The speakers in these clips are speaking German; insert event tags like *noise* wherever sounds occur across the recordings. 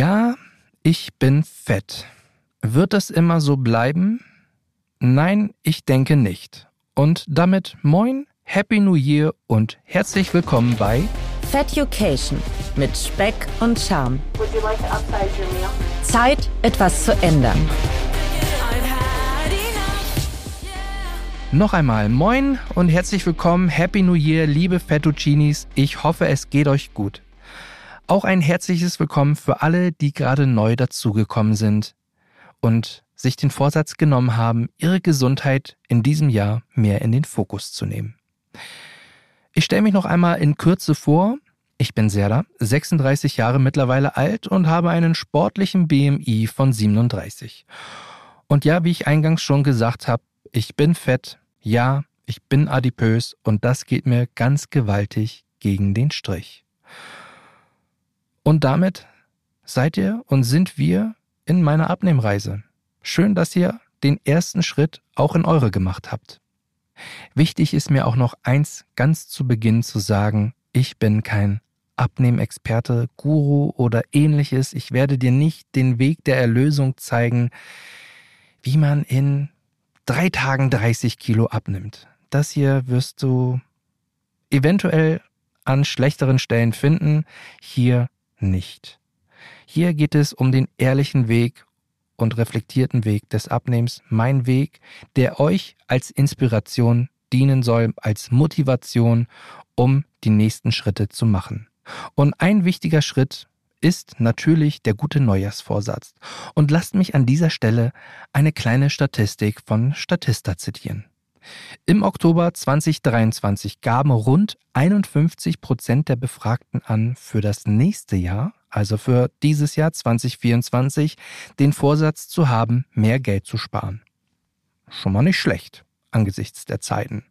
Ja, ich bin fett. Wird das immer so bleiben? Nein, ich denke nicht. Und damit moin, Happy New Year und herzlich willkommen bei Fat Education mit Speck und Charme. Zeit, etwas zu ändern. Noch einmal moin und herzlich willkommen, Happy New Year, liebe Fettuccinis. Ich hoffe, es geht euch gut. Auch ein herzliches Willkommen für alle, die gerade neu dazugekommen sind und sich den Vorsatz genommen haben, ihre Gesundheit in diesem Jahr mehr in den Fokus zu nehmen. Ich stelle mich noch einmal in Kürze vor. Ich bin Serda, 36 Jahre mittlerweile alt und habe einen sportlichen BMI von 37. Und ja, wie ich eingangs schon gesagt habe, ich bin fett, ja, ich bin adipös und das geht mir ganz gewaltig gegen den Strich. Und damit seid ihr und sind wir in meiner Abnehmreise. Schön, dass ihr den ersten Schritt auch in eure gemacht habt. Wichtig ist mir auch noch eins ganz zu Beginn zu sagen, ich bin kein Abnehmexperte, Guru oder ähnliches. Ich werde dir nicht den Weg der Erlösung zeigen, wie man in drei Tagen 30 Kilo abnimmt. Das hier wirst du eventuell an schlechteren Stellen finden. Hier nicht. Hier geht es um den ehrlichen Weg und reflektierten Weg des Abnehmens, mein Weg, der euch als Inspiration dienen soll, als Motivation, um die nächsten Schritte zu machen. Und ein wichtiger Schritt ist natürlich der gute Neujahrsvorsatz. Und lasst mich an dieser Stelle eine kleine Statistik von Statista zitieren. Im Oktober 2023 gaben rund 51 Prozent der Befragten an, für das nächste Jahr, also für dieses Jahr 2024, den Vorsatz zu haben, mehr Geld zu sparen. Schon mal nicht schlecht angesichts der Zeiten.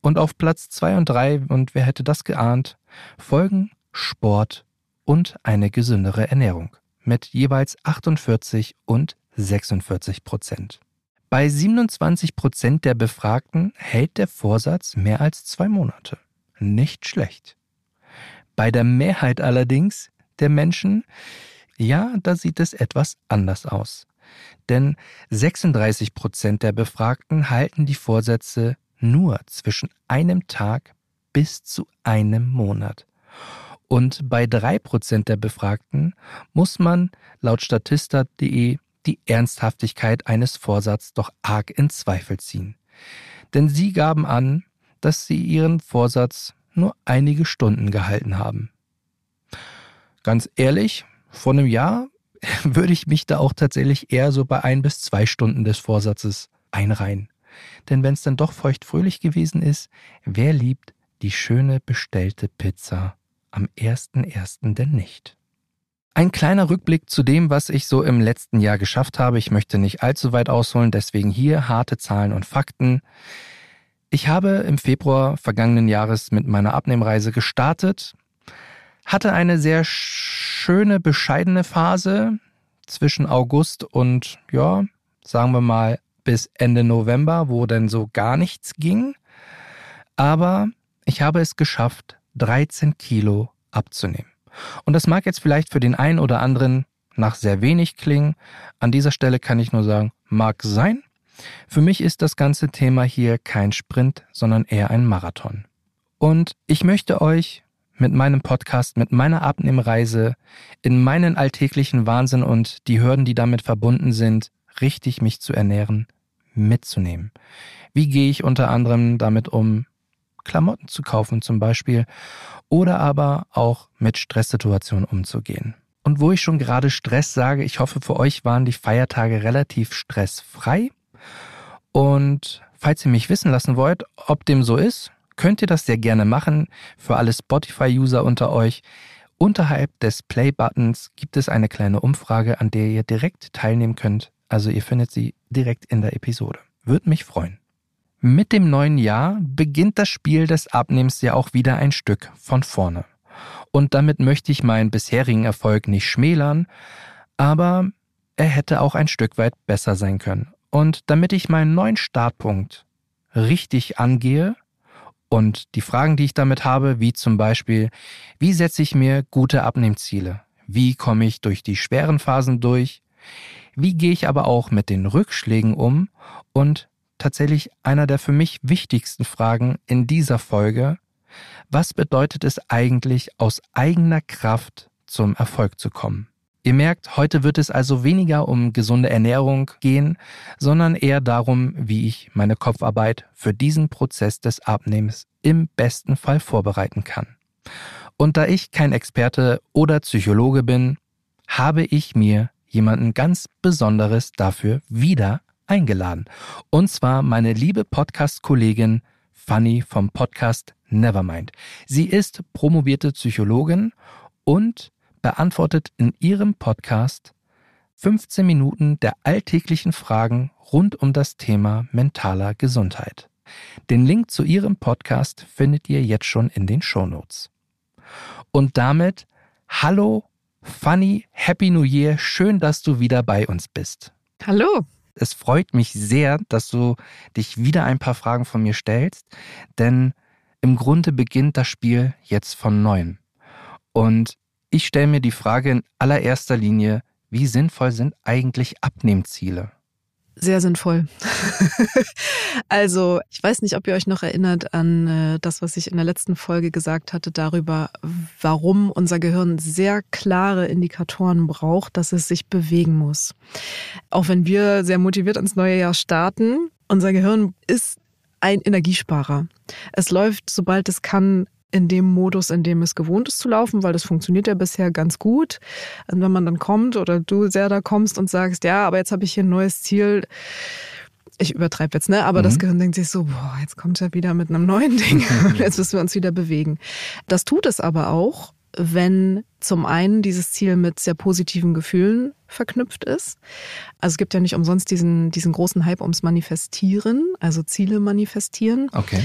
Und auf Platz 2 und 3, und wer hätte das geahnt, folgen Sport und eine gesündere Ernährung mit jeweils 48 und 46 Prozent. Bei 27 Prozent der Befragten hält der Vorsatz mehr als zwei Monate. Nicht schlecht. Bei der Mehrheit allerdings der Menschen, ja, da sieht es etwas anders aus. Denn 36 Prozent der Befragten halten die Vorsätze nur zwischen einem Tag bis zu einem Monat. Und bei drei Prozent der Befragten muss man laut statista.de die Ernsthaftigkeit eines Vorsatzes doch arg in Zweifel ziehen. Denn sie gaben an, dass sie ihren Vorsatz nur einige Stunden gehalten haben. Ganz ehrlich, vor einem Jahr *laughs* würde ich mich da auch tatsächlich eher so bei ein bis zwei Stunden des Vorsatzes einreihen. Denn wenn es dann doch feuchtfröhlich gewesen ist, wer liebt die schöne bestellte Pizza am 1.1. denn nicht? Ein kleiner Rückblick zu dem, was ich so im letzten Jahr geschafft habe. Ich möchte nicht allzu weit ausholen, deswegen hier harte Zahlen und Fakten. Ich habe im Februar vergangenen Jahres mit meiner Abnehmreise gestartet, hatte eine sehr schöne, bescheidene Phase zwischen August und, ja, sagen wir mal, bis Ende November, wo denn so gar nichts ging. Aber ich habe es geschafft, 13 Kilo abzunehmen. Und das mag jetzt vielleicht für den einen oder anderen nach sehr wenig klingen. An dieser Stelle kann ich nur sagen, mag sein. Für mich ist das ganze Thema hier kein Sprint, sondern eher ein Marathon. Und ich möchte euch mit meinem Podcast, mit meiner Abnehmreise in meinen alltäglichen Wahnsinn und die Hürden, die damit verbunden sind, richtig mich zu ernähren, mitzunehmen. Wie gehe ich unter anderem damit um, Klamotten zu kaufen zum Beispiel oder aber auch mit Stresssituationen umzugehen. Und wo ich schon gerade Stress sage, ich hoffe, für euch waren die Feiertage relativ stressfrei. Und falls ihr mich wissen lassen wollt, ob dem so ist, könnt ihr das sehr gerne machen. Für alle Spotify-User unter euch. Unterhalb des Play-Buttons gibt es eine kleine Umfrage, an der ihr direkt teilnehmen könnt. Also ihr findet sie direkt in der Episode. Würde mich freuen. Mit dem neuen Jahr beginnt das Spiel des Abnehmens ja auch wieder ein Stück von vorne. Und damit möchte ich meinen bisherigen Erfolg nicht schmälern, aber er hätte auch ein Stück weit besser sein können. Und damit ich meinen neuen Startpunkt richtig angehe und die Fragen, die ich damit habe, wie zum Beispiel, wie setze ich mir gute Abnehmziele? Wie komme ich durch die schweren Phasen durch? Wie gehe ich aber auch mit den Rückschlägen um? Und tatsächlich einer der für mich wichtigsten Fragen in dieser Folge, was bedeutet es eigentlich, aus eigener Kraft zum Erfolg zu kommen? Ihr merkt, heute wird es also weniger um gesunde Ernährung gehen, sondern eher darum, wie ich meine Kopfarbeit für diesen Prozess des Abnehmens im besten Fall vorbereiten kann. Und da ich kein Experte oder Psychologe bin, habe ich mir jemanden ganz Besonderes dafür wieder eingeladen. Und zwar meine liebe Podcast-Kollegin Fanny vom Podcast Nevermind. Sie ist promovierte Psychologin und beantwortet in ihrem Podcast 15 Minuten der alltäglichen Fragen rund um das Thema mentaler Gesundheit. Den Link zu ihrem Podcast findet ihr jetzt schon in den Shownotes. Und damit hallo Fanny, Happy New Year, schön, dass du wieder bei uns bist. Hallo. Es freut mich sehr, dass du dich wieder ein paar Fragen von mir stellst, denn im Grunde beginnt das Spiel jetzt von neuem. Und ich stelle mir die Frage in allererster Linie, wie sinnvoll sind eigentlich Abnehmziele? Sehr sinnvoll. *laughs* also, ich weiß nicht, ob ihr euch noch erinnert an äh, das, was ich in der letzten Folge gesagt hatte, darüber, warum unser Gehirn sehr klare Indikatoren braucht, dass es sich bewegen muss. Auch wenn wir sehr motiviert ins neue Jahr starten, unser Gehirn ist ein Energiesparer. Es läuft, sobald es kann, in dem Modus, in dem es gewohnt ist zu laufen, weil das funktioniert ja bisher ganz gut. Und wenn man dann kommt oder du sehr da kommst und sagst, ja, aber jetzt habe ich hier ein neues Ziel, ich übertreibe jetzt, ne? Aber mhm. das Gehirn denkt sich so, boah, jetzt kommt er wieder mit einem neuen Ding. *laughs* *laughs* jetzt müssen wir uns wieder bewegen. Das tut es aber auch, wenn zum einen dieses Ziel mit sehr positiven Gefühlen verknüpft ist. Also es gibt ja nicht umsonst diesen, diesen großen Hype ums Manifestieren, also Ziele manifestieren. Okay.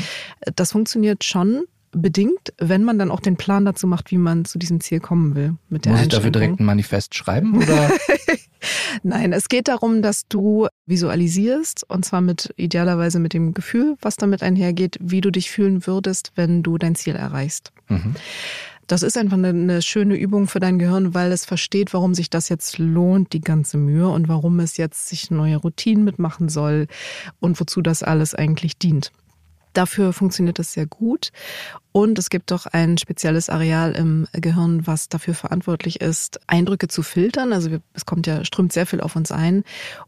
Das funktioniert schon, bedingt, wenn man dann auch den Plan dazu macht, wie man zu diesem Ziel kommen will. Mit der Muss ich dafür direkt ein Manifest schreiben? Oder? *laughs* Nein, es geht darum, dass du visualisierst und zwar mit idealerweise mit dem Gefühl, was damit einhergeht, wie du dich fühlen würdest, wenn du dein Ziel erreichst. Mhm. Das ist einfach eine, eine, schöne Übung für dein Gehirn, weil es versteht, warum sich das jetzt lohnt, die ganze Mühe und warum es jetzt sich neue Routinen mitmachen soll und wozu das alles eigentlich dient. Dafür funktioniert das sehr gut. Und es gibt doch ein spezielles Areal im Gehirn, was dafür verantwortlich ist, Eindrücke zu filtern. Also es kommt ja, strömt sehr viel auf uns ein.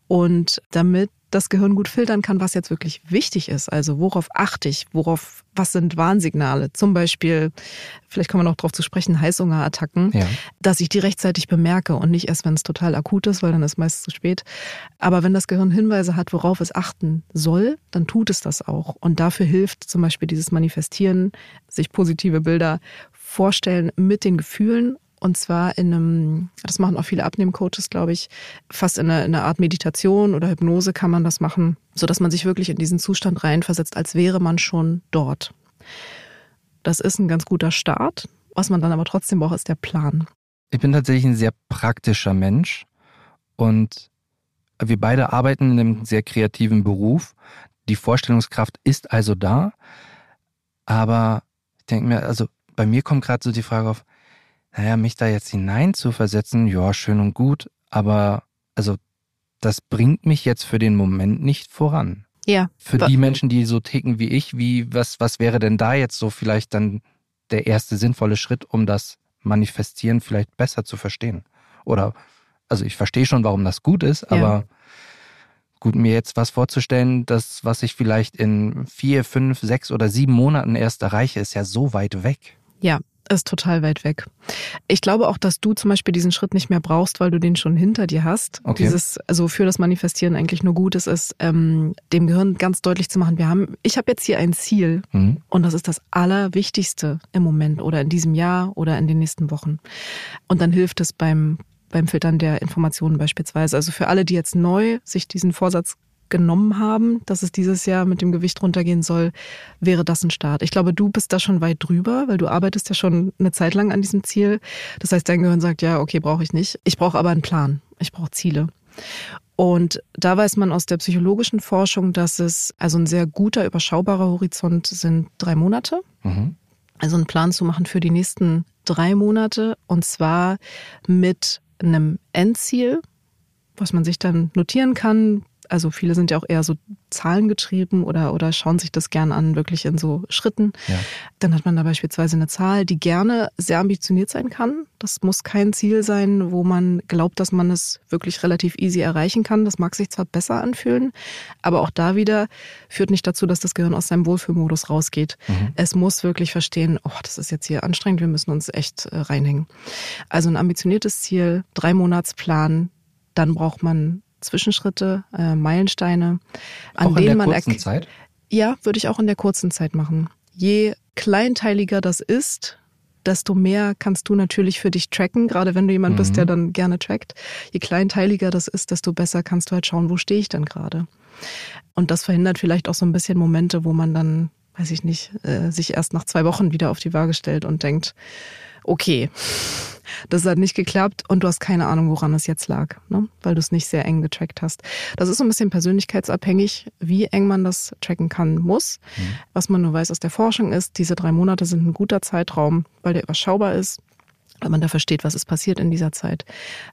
Und damit das Gehirn gut filtern kann, was jetzt wirklich wichtig ist. Also worauf achte ich? Worauf, was sind Warnsignale? Zum Beispiel, vielleicht kommen wir noch darauf zu sprechen, Heißhungerattacken, ja. dass ich die rechtzeitig bemerke und nicht erst, wenn es total akut ist, weil dann ist meist zu spät. Aber wenn das Gehirn Hinweise hat, worauf es achten soll, dann tut es das auch. Und dafür hilft zum Beispiel dieses Manifestieren, sich positive Bilder vorstellen mit den Gefühlen und zwar in einem, das machen auch viele Abnehmcoaches, glaube ich, fast in einer, in einer Art Meditation oder Hypnose kann man das machen, sodass man sich wirklich in diesen Zustand reinversetzt, als wäre man schon dort. Das ist ein ganz guter Start. Was man dann aber trotzdem braucht, ist der Plan. Ich bin tatsächlich ein sehr praktischer Mensch und wir beide arbeiten in einem sehr kreativen Beruf. Die Vorstellungskraft ist also da, aber ich denke mir, also bei mir kommt gerade so die Frage auf, naja, mich da jetzt hinein zu versetzen, ja, schön und gut, aber also das bringt mich jetzt für den Moment nicht voran. Ja. Für die Menschen, die so ticken wie ich, wie, was, was wäre denn da jetzt so vielleicht dann der erste sinnvolle Schritt, um das Manifestieren vielleicht besser zu verstehen? Oder, also ich verstehe schon, warum das gut ist, aber ja. gut, mir jetzt was vorzustellen, das, was ich vielleicht in vier, fünf, sechs oder sieben Monaten erst erreiche, ist ja so weit weg. Ja, ist total weit weg. Ich glaube auch, dass du zum Beispiel diesen Schritt nicht mehr brauchst, weil du den schon hinter dir hast. Okay. Dieses, also für das Manifestieren eigentlich nur gut ist, ist ähm, dem Gehirn ganz deutlich zu machen, wir haben, ich habe jetzt hier ein Ziel mhm. und das ist das Allerwichtigste im Moment oder in diesem Jahr oder in den nächsten Wochen. Und dann hilft es beim beim Filtern der Informationen beispielsweise. Also für alle, die jetzt neu sich diesen Vorsatz genommen haben, dass es dieses Jahr mit dem Gewicht runtergehen soll, wäre das ein Start. Ich glaube, du bist da schon weit drüber, weil du arbeitest ja schon eine Zeit lang an diesem Ziel. Das heißt, dein Gehirn sagt, ja, okay, brauche ich nicht. Ich brauche aber einen Plan. Ich brauche Ziele. Und da weiß man aus der psychologischen Forschung, dass es also ein sehr guter, überschaubarer Horizont sind drei Monate. Mhm. also einen Plan zu machen für die nächsten drei Monate und zwar mit einem Endziel, was man sich dann notieren kann, also viele sind ja auch eher so zahlengetrieben oder, oder schauen sich das gern an, wirklich in so Schritten. Ja. Dann hat man da beispielsweise eine Zahl, die gerne sehr ambitioniert sein kann. Das muss kein Ziel sein, wo man glaubt, dass man es wirklich relativ easy erreichen kann. Das mag sich zwar besser anfühlen, aber auch da wieder führt nicht dazu, dass das Gehirn aus seinem Wohlfühlmodus rausgeht. Mhm. Es muss wirklich verstehen, oh, das ist jetzt hier anstrengend, wir müssen uns echt äh, reinhängen. Also ein ambitioniertes Ziel, drei Monatsplan, dann braucht man Zwischenschritte, äh, Meilensteine, an auch denen man kurzen Zeit? Ja, würde ich auch in der kurzen Zeit machen. Je kleinteiliger das ist, desto mehr kannst du natürlich für dich tracken, gerade wenn du jemand mhm. bist, der dann gerne trackt. Je kleinteiliger das ist, desto besser kannst du halt schauen, wo stehe ich denn gerade. Und das verhindert vielleicht auch so ein bisschen Momente, wo man dann, weiß ich nicht, äh, sich erst nach zwei Wochen wieder auf die Waage stellt und denkt, okay, das hat nicht geklappt und du hast keine Ahnung, woran es jetzt lag, ne? weil du es nicht sehr eng getrackt hast. Das ist so ein bisschen persönlichkeitsabhängig, wie eng man das tracken kann muss. Mhm. Was man nur weiß aus der Forschung ist, diese drei Monate sind ein guter Zeitraum, weil der überschaubar ist, weil man da versteht, was ist passiert in dieser Zeit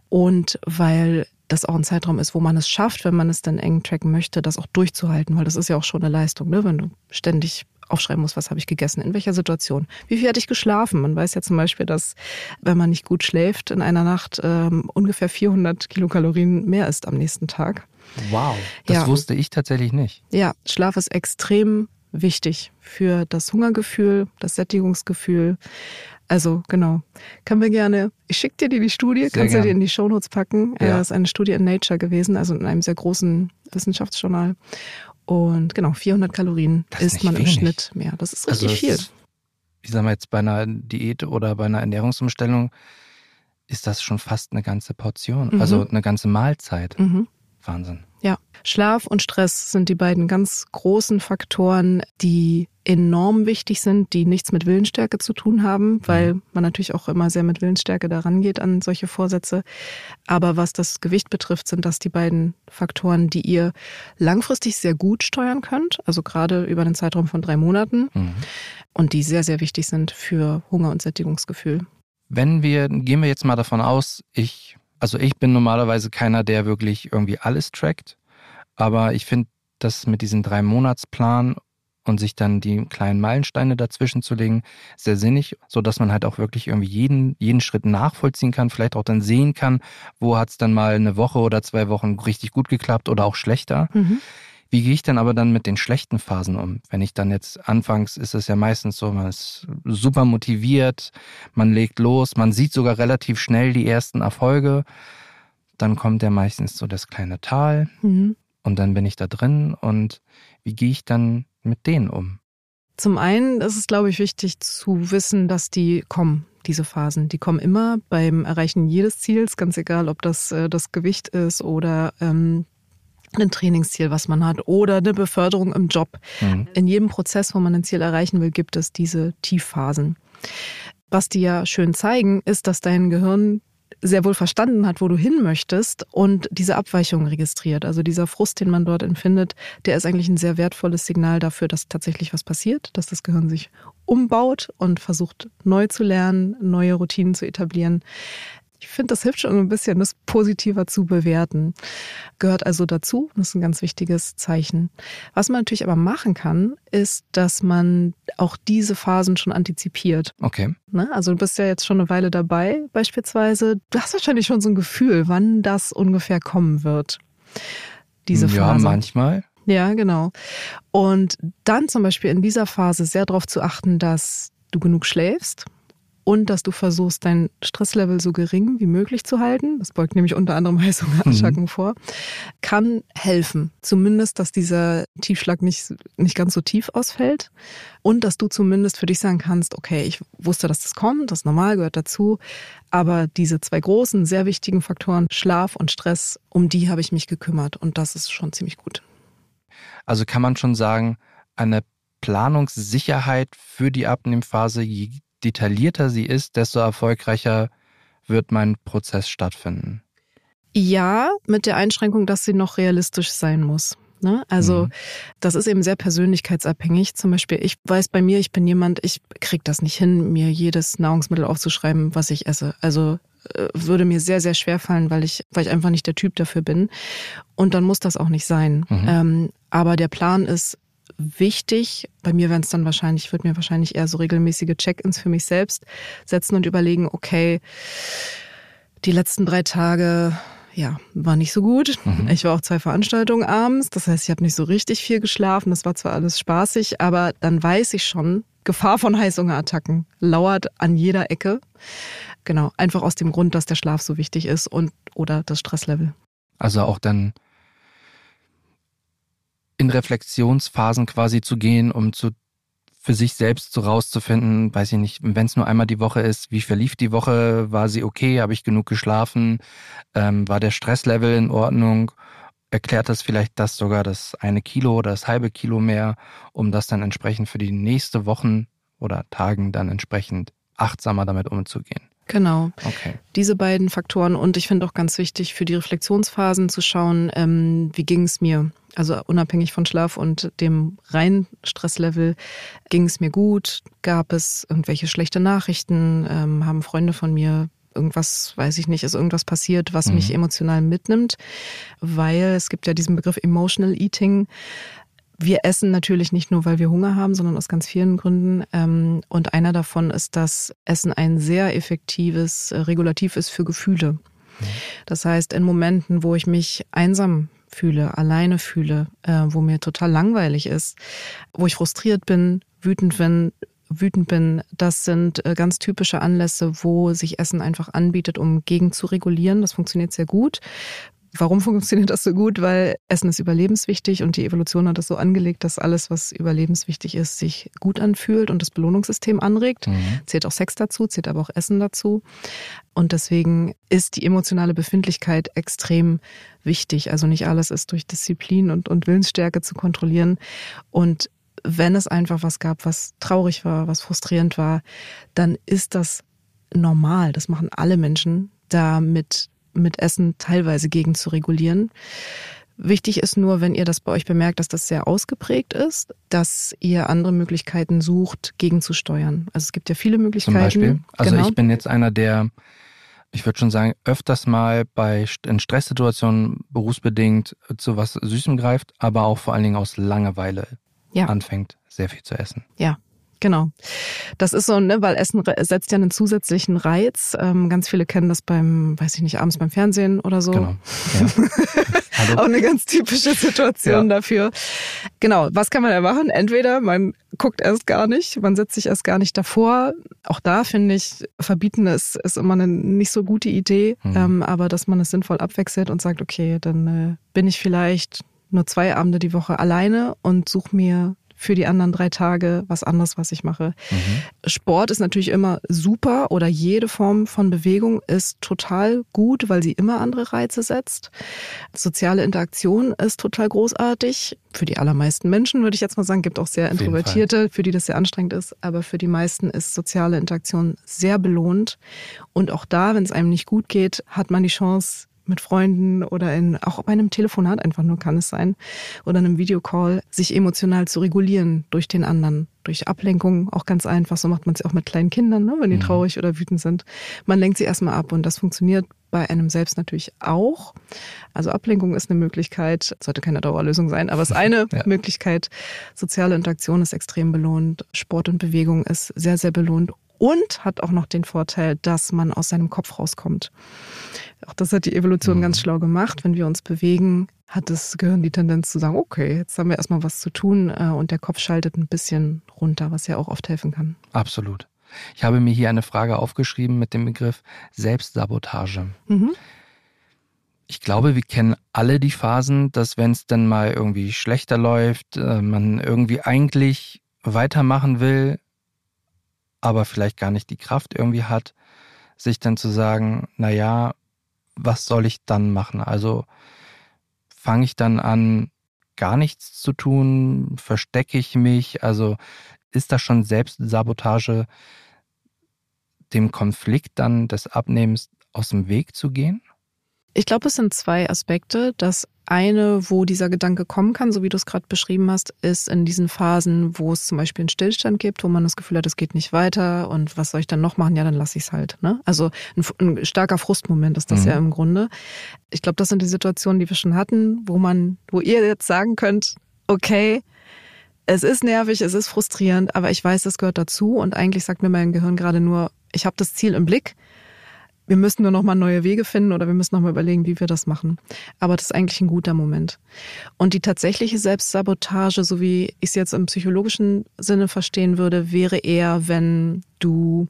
und weil das auch ein Zeitraum ist, wo man es schafft, wenn man es dann eng tracken möchte, das auch durchzuhalten, weil das ist ja auch schon eine Leistung, ne? wenn du ständig aufschreiben muss, was habe ich gegessen, in welcher Situation, wie viel hatte ich geschlafen. Man weiß ja zum Beispiel, dass wenn man nicht gut schläft, in einer Nacht ähm, ungefähr 400 Kilokalorien mehr ist am nächsten Tag. Wow, das ja. wusste ich tatsächlich nicht. Ja, Schlaf ist extrem wichtig für das Hungergefühl, das Sättigungsgefühl. Also genau, können wir gerne. Ich schicke dir die, Studie, sehr kannst du dir in die Shownotes packen. Ja. Das ist eine Studie in Nature gewesen, also in einem sehr großen Wissenschaftsjournal. Und genau, 400 Kalorien das isst man wenig. im Schnitt mehr. Das ist richtig also viel. Ich sag mal jetzt bei einer Diät oder bei einer Ernährungsumstellung ist das schon fast eine ganze Portion, mhm. also eine ganze Mahlzeit. Mhm. Wahnsinn. Ja, Schlaf und Stress sind die beiden ganz großen Faktoren, die enorm wichtig sind, die nichts mit Willensstärke zu tun haben, weil mhm. man natürlich auch immer sehr mit Willensstärke daran geht an solche Vorsätze. Aber was das Gewicht betrifft, sind das die beiden Faktoren, die ihr langfristig sehr gut steuern könnt, also gerade über den Zeitraum von drei Monaten mhm. und die sehr, sehr wichtig sind für Hunger und Sättigungsgefühl. Wenn wir, gehen wir jetzt mal davon aus, ich also ich bin normalerweise keiner, der wirklich irgendwie alles trackt, aber ich finde das mit diesem drei Monatsplan und sich dann die kleinen Meilensteine dazwischen zu legen, sehr sinnig, so dass man halt auch wirklich irgendwie jeden, jeden Schritt nachvollziehen kann, vielleicht auch dann sehen kann, wo hat es dann mal eine Woche oder zwei Wochen richtig gut geklappt oder auch schlechter. Mhm. Wie gehe ich denn aber dann mit den schlechten Phasen um? Wenn ich dann jetzt anfangs ist es ja meistens so, man ist super motiviert, man legt los, man sieht sogar relativ schnell die ersten Erfolge. Dann kommt ja meistens so das kleine Tal mhm. und dann bin ich da drin und wie gehe ich dann mit denen um? Zum einen ist es, glaube ich, wichtig zu wissen, dass die kommen, diese Phasen. Die kommen immer beim Erreichen jedes Ziels, ganz egal, ob das äh, das Gewicht ist oder ähm, ein Trainingsziel, was man hat oder eine Beförderung im Job. Mhm. In jedem Prozess, wo man ein Ziel erreichen will, gibt es diese Tiefphasen. Was die ja schön zeigen, ist, dass dein Gehirn sehr wohl verstanden hat, wo du hin möchtest und diese Abweichung registriert. Also dieser Frust, den man dort empfindet, der ist eigentlich ein sehr wertvolles Signal dafür, dass tatsächlich was passiert, dass das Gehirn sich umbaut und versucht neu zu lernen, neue Routinen zu etablieren. Ich finde, das hilft schon ein bisschen, das positiver zu bewerten. Gehört also dazu. Das ist ein ganz wichtiges Zeichen. Was man natürlich aber machen kann, ist, dass man auch diese Phasen schon antizipiert. Okay. Ne? Also du bist ja jetzt schon eine Weile dabei, beispielsweise. Du hast wahrscheinlich schon so ein Gefühl, wann das ungefähr kommen wird. Diese Phase. Ja, manchmal. Ja, genau. Und dann zum Beispiel in dieser Phase sehr darauf zu achten, dass du genug schläfst, und dass du versuchst, dein Stresslevel so gering wie möglich zu halten, das beugt nämlich unter anderem *laughs* Heißhungerattacken mhm. vor, kann helfen. Zumindest, dass dieser Tiefschlag nicht, nicht ganz so tief ausfällt und dass du zumindest für dich sagen kannst, okay, ich wusste, dass das kommt, das normal, gehört dazu, aber diese zwei großen, sehr wichtigen Faktoren, Schlaf und Stress, um die habe ich mich gekümmert und das ist schon ziemlich gut. Also kann man schon sagen, eine Planungssicherheit für die Abnehmphase, detaillierter sie ist, desto erfolgreicher wird mein Prozess stattfinden. Ja, mit der Einschränkung, dass sie noch realistisch sein muss. Ne? Also mhm. das ist eben sehr persönlichkeitsabhängig. Zum Beispiel, ich weiß bei mir, ich bin jemand, ich krieg das nicht hin, mir jedes Nahrungsmittel aufzuschreiben, was ich esse. Also äh, würde mir sehr, sehr schwer fallen, weil ich, weil ich einfach nicht der Typ dafür bin. Und dann muss das auch nicht sein. Mhm. Ähm, aber der Plan ist wichtig. Bei mir wären es dann wahrscheinlich, ich würde mir wahrscheinlich eher so regelmäßige Check-ins für mich selbst setzen und überlegen, okay, die letzten drei Tage ja, war nicht so gut. Mhm. Ich war auch zwei Veranstaltungen abends. Das heißt, ich habe nicht so richtig viel geschlafen. Das war zwar alles spaßig, aber dann weiß ich schon, Gefahr von Heißhungerattacken lauert an jeder Ecke. Genau, einfach aus dem Grund, dass der Schlaf so wichtig ist und oder das Stresslevel. Also auch dann in Reflexionsphasen quasi zu gehen, um zu für sich selbst so rauszufinden, weiß ich nicht, wenn es nur einmal die Woche ist, wie verlief die Woche, war sie okay, habe ich genug geschlafen, ähm, war der Stresslevel in Ordnung, erklärt das vielleicht das sogar das eine Kilo oder das halbe Kilo mehr, um das dann entsprechend für die nächste Wochen oder Tagen dann entsprechend achtsamer damit umzugehen. Genau. Okay. Diese beiden Faktoren und ich finde auch ganz wichtig für die Reflexionsphasen zu schauen, ähm, wie ging es mir? Also unabhängig von Schlaf und dem reinen Stresslevel ging es mir gut. Gab es irgendwelche schlechte Nachrichten? Ähm, haben Freunde von mir irgendwas, weiß ich nicht, ist irgendwas passiert, was mhm. mich emotional mitnimmt? Weil es gibt ja diesen Begriff Emotional Eating. Wir essen natürlich nicht nur, weil wir Hunger haben, sondern aus ganz vielen Gründen. Ähm, und einer davon ist, dass Essen ein sehr effektives Regulativ ist für Gefühle. Mhm. Das heißt, in Momenten, wo ich mich einsam fühle, alleine fühle, äh, wo mir total langweilig ist, wo ich frustriert bin, wütend bin, wütend bin, das sind äh, ganz typische Anlässe, wo sich Essen einfach anbietet, um gegen zu regulieren. Das funktioniert sehr gut. Warum funktioniert das so gut? Weil Essen ist überlebenswichtig und die Evolution hat das so angelegt, dass alles, was überlebenswichtig ist, sich gut anfühlt und das Belohnungssystem anregt. Mhm. Zählt auch Sex dazu, zählt aber auch Essen dazu. Und deswegen ist die emotionale Befindlichkeit extrem wichtig. Also nicht alles ist durch Disziplin und, und Willensstärke zu kontrollieren. Und wenn es einfach was gab, was traurig war, was frustrierend war, dann ist das normal. Das machen alle Menschen, damit mit Essen teilweise gegen zu regulieren. Wichtig ist nur, wenn ihr das bei euch bemerkt, dass das sehr ausgeprägt ist, dass ihr andere Möglichkeiten sucht, gegenzusteuern. Also es gibt ja viele Möglichkeiten. Zum Beispiel? Also genau. ich bin jetzt einer, der, ich würde schon sagen, öfters mal bei in Stresssituationen berufsbedingt zu was Süßem greift, aber auch vor allen Dingen aus Langeweile ja. anfängt, sehr viel zu essen. Ja, Genau. Das ist so, ne, weil Essen setzt ja einen zusätzlichen Reiz. Ähm, ganz viele kennen das beim, weiß ich nicht, abends beim Fernsehen oder so. Genau. Ja. *laughs* Auch eine ganz typische Situation ja. dafür. Genau. Was kann man da machen? Entweder man guckt erst gar nicht, man setzt sich erst gar nicht davor. Auch da finde ich, verbieten ist, ist immer eine nicht so gute Idee. Mhm. Ähm, aber dass man es sinnvoll abwechselt und sagt, okay, dann äh, bin ich vielleicht nur zwei Abende die Woche alleine und suche mir für die anderen drei Tage was anderes, was ich mache. Mhm. Sport ist natürlich immer super oder jede Form von Bewegung ist total gut, weil sie immer andere Reize setzt. Soziale Interaktion ist total großartig. Für die allermeisten Menschen würde ich jetzt mal sagen, gibt auch sehr Introvertierte, für die das sehr anstrengend ist, aber für die meisten ist soziale Interaktion sehr belohnt. Und auch da, wenn es einem nicht gut geht, hat man die Chance, mit Freunden oder in, auch bei einem Telefonat einfach nur kann es sein oder einem Videocall, sich emotional zu regulieren durch den anderen, durch Ablenkung auch ganz einfach. So macht man es auch mit kleinen Kindern, ne, wenn die mhm. traurig oder wütend sind. Man lenkt sie erstmal ab und das funktioniert bei einem selbst natürlich auch. Also Ablenkung ist eine Möglichkeit, sollte keine Dauerlösung sein, aber es ist eine *laughs* ja. Möglichkeit. Soziale Interaktion ist extrem belohnt. Sport und Bewegung ist sehr, sehr belohnt und hat auch noch den Vorteil, dass man aus seinem Kopf rauskommt. Auch das hat die Evolution mhm. ganz schlau gemacht. Wenn wir uns bewegen, hat das Gehirn die Tendenz zu sagen, okay, jetzt haben wir erstmal was zu tun äh, und der Kopf schaltet ein bisschen runter, was ja auch oft helfen kann. Absolut. Ich habe mir hier eine Frage aufgeschrieben mit dem Begriff Selbstsabotage. Mhm. Ich glaube, wir kennen alle die Phasen, dass wenn es dann mal irgendwie schlechter läuft, äh, man irgendwie eigentlich weitermachen will, aber vielleicht gar nicht die Kraft irgendwie hat, sich dann zu sagen, na ja, was soll ich dann machen? Also fange ich dann an, gar nichts zu tun? Verstecke ich mich? Also ist das schon Selbstsabotage, dem Konflikt dann des Abnehmens aus dem Weg zu gehen? Ich glaube, es sind zwei Aspekte. Das eine, wo dieser Gedanke kommen kann, so wie du es gerade beschrieben hast, ist in diesen Phasen, wo es zum Beispiel einen Stillstand gibt, wo man das Gefühl hat, es geht nicht weiter und was soll ich dann noch machen? Ja, dann lasse ich es halt. Ne? Also ein, ein, starker Frustmoment ist das mhm. ja im Grunde. Ich glaube, das sind die Situationen, die wir schon hatten, wo man, wo ihr jetzt sagen könnt, okay, es ist nervig, es ist frustrierend, aber ich weiß, das gehört dazu und eigentlich sagt mir mein Gehirn gerade nur, ich habe das Ziel im Blick wir müssen nur noch mal neue Wege finden oder wir müssen noch mal überlegen, wie wir das machen. Aber das ist eigentlich ein guter Moment. Und die tatsächliche Selbstsabotage, so wie ich es jetzt im psychologischen Sinne verstehen würde, wäre eher, wenn du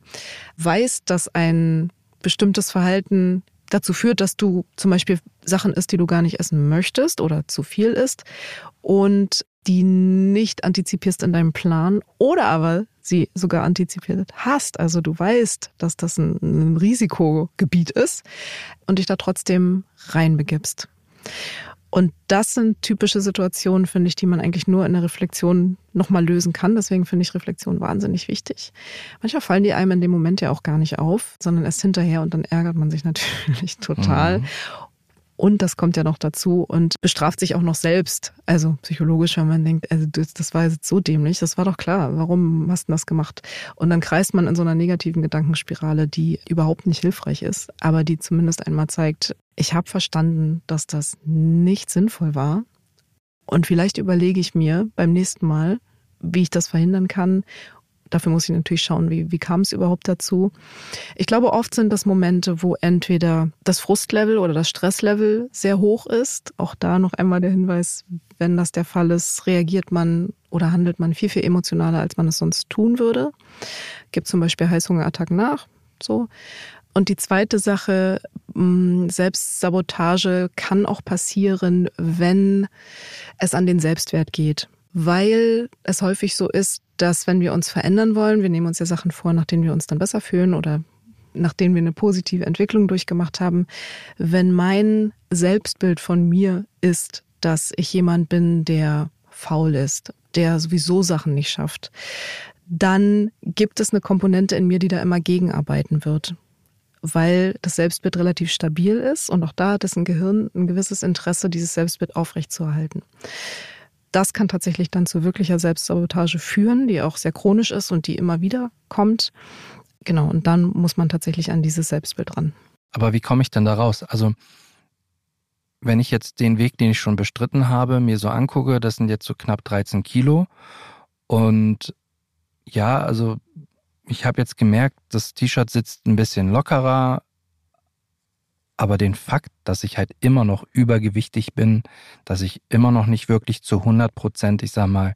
weißt, dass ein bestimmtes Verhalten dazu führt, dass du zum Beispiel Sachen isst, die du gar nicht essen möchtest oder zu viel isst und die nicht antizipierst in deinem Plan oder aber sie sogar antizipiert hast, also du weißt, dass das ein, ein Risikogebiet ist und dich da trotzdem reinbegibst. Und das sind typische Situationen, finde ich, die man eigentlich nur in der Reflexion nochmal lösen kann. Deswegen finde ich Reflexion wahnsinnig wichtig. Manchmal fallen die einem in dem Moment ja auch gar nicht auf, sondern erst hinterher und dann ärgert man sich *laughs* natürlich total. Mhm. Und das kommt ja noch dazu und bestraft sich auch noch selbst. Also psychologisch, wenn man denkt, also das war jetzt so dämlich, das war doch klar, warum hast du das gemacht? Und dann kreist man in so einer negativen Gedankenspirale, die überhaupt nicht hilfreich ist, aber die zumindest einmal zeigt, ich habe verstanden, dass das nicht sinnvoll war. Und vielleicht überlege ich mir beim nächsten Mal, wie ich das verhindern kann Dafür muss ich natürlich schauen, wie, wie kam es überhaupt dazu. Ich glaube, oft sind das Momente, wo entweder das Frustlevel oder das Stresslevel sehr hoch ist. Auch da noch einmal der Hinweis, wenn das der Fall ist, reagiert man oder handelt man viel, viel emotionaler, als man es sonst tun würde. Gibt zum Beispiel Heißhungerattacken nach. So. Und die zweite Sache, mm, Selbstsabotage kann auch passieren, wenn es an den Selbstwert geht weil es häufig so ist, dass wenn wir uns verändern wollen, wir nehmen uns ja Sachen vor, nach denen wir uns dann besser fühlen oder nachdem wir eine positive Entwicklung durchgemacht haben, wenn mein Selbstbild von mir ist, dass ich jemand bin, der faul ist, der sowieso Sachen nicht schafft, dann gibt es eine Komponente in mir, die da immer gegenarbeiten wird. Weil das Selbstbild relativ stabil ist und auch da hat es ein Gehirn ein gewisses Interesse, dieses Selbstbild aufrechtzuerhalten das kann tatsächlich dann zu wirklicher Selbstsabotage führen, die auch sehr chronisch ist und die immer wieder kommt. Genau, und dann muss man tatsächlich an dieses Selbstbild ran. Aber wie komme ich denn da raus? Also, wenn ich jetzt den Weg, den ich schon bestritten habe, mir so angucke, das sind jetzt so knapp 13 Kilo. Und ja, also ich habe jetzt gemerkt, das T-Shirt sitzt ein bisschen lockerer, aber den Fakt, dass ich halt immer noch übergewichtig bin, dass ich immer noch nicht wirklich zu 100 Prozent, ich sag mal,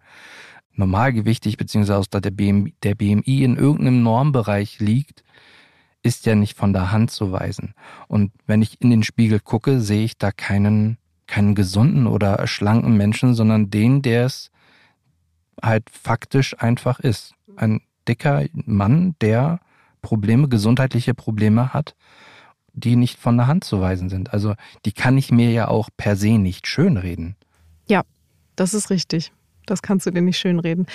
normalgewichtig, beziehungsweise der, BMI, der BMI in irgendeinem Normbereich liegt, ist ja nicht von der Hand zu weisen. Und wenn ich in den Spiegel gucke, sehe ich da keinen, keinen gesunden oder schlanken Menschen, sondern den, der es halt faktisch einfach ist. Ein dicker Mann, der Probleme, gesundheitliche Probleme hat die nicht von der Hand zu weisen sind. Also die kann ich mir ja auch per se nicht schönreden. Ja, das ist richtig. Das kannst du dir nicht schönreden.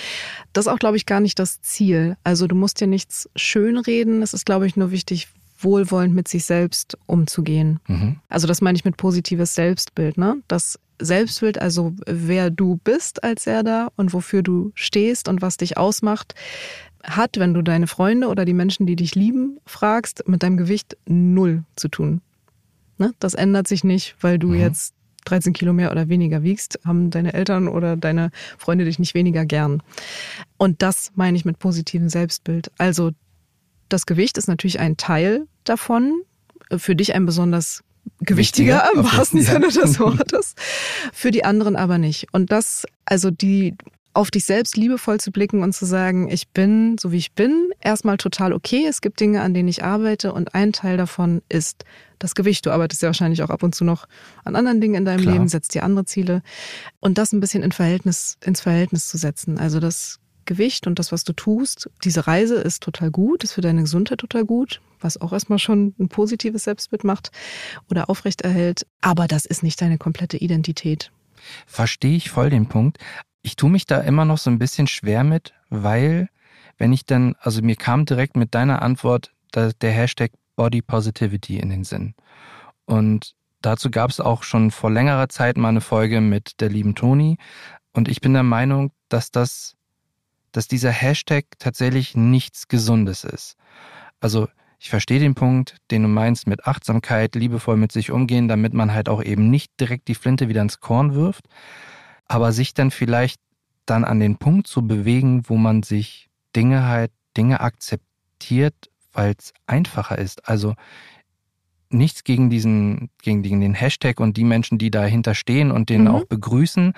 Das ist auch, glaube ich, gar nicht das Ziel. Also du musst dir nichts schönreden. Es ist, glaube ich, nur wichtig, wohlwollend mit sich selbst umzugehen. Mhm. Also das meine ich mit positives Selbstbild. Ne? Das Selbstbild, also wer du bist als er da und wofür du stehst und was dich ausmacht, hat, wenn du deine Freunde oder die Menschen, die dich lieben, fragst, mit deinem Gewicht null zu tun. Ne? Das ändert sich nicht, weil du mhm. jetzt 13 Kilo mehr oder weniger wiegst, haben deine Eltern oder deine Freunde dich nicht weniger gern. Und das meine ich mit positivem Selbstbild. Also das Gewicht ist natürlich ein Teil davon, für dich ein besonders gewichtiger, Wichtiger, im wahrsten ja. Sinne des *laughs* Wortes, für die anderen aber nicht. Und das, also die auf dich selbst liebevoll zu blicken und zu sagen, ich bin so wie ich bin, erstmal total okay. Es gibt Dinge, an denen ich arbeite und ein Teil davon ist das Gewicht. Du arbeitest ja wahrscheinlich auch ab und zu noch an anderen Dingen in deinem Klar. Leben, setzt dir andere Ziele und das ein bisschen in Verhältnis, ins Verhältnis zu setzen. Also das Gewicht und das, was du tust, diese Reise ist total gut, ist für deine Gesundheit total gut, was auch erstmal schon ein positives Selbstbild macht oder aufrechterhält. Aber das ist nicht deine komplette Identität. Verstehe ich voll den Punkt ich tue mich da immer noch so ein bisschen schwer mit, weil wenn ich dann, also mir kam direkt mit deiner Antwort der Hashtag Body Positivity in den Sinn. Und dazu gab es auch schon vor längerer Zeit mal eine Folge mit der lieben Toni. Und ich bin der Meinung, dass das, dass dieser Hashtag tatsächlich nichts Gesundes ist. Also ich verstehe den Punkt, den du meinst mit Achtsamkeit, liebevoll mit sich umgehen, damit man halt auch eben nicht direkt die Flinte wieder ins Korn wirft, aber sich dann vielleicht dann an den Punkt zu bewegen, wo man sich Dinge halt, Dinge akzeptiert, weil es einfacher ist. Also nichts gegen diesen, gegen den Hashtag und die Menschen, die dahinter stehen und den mhm. auch begrüßen.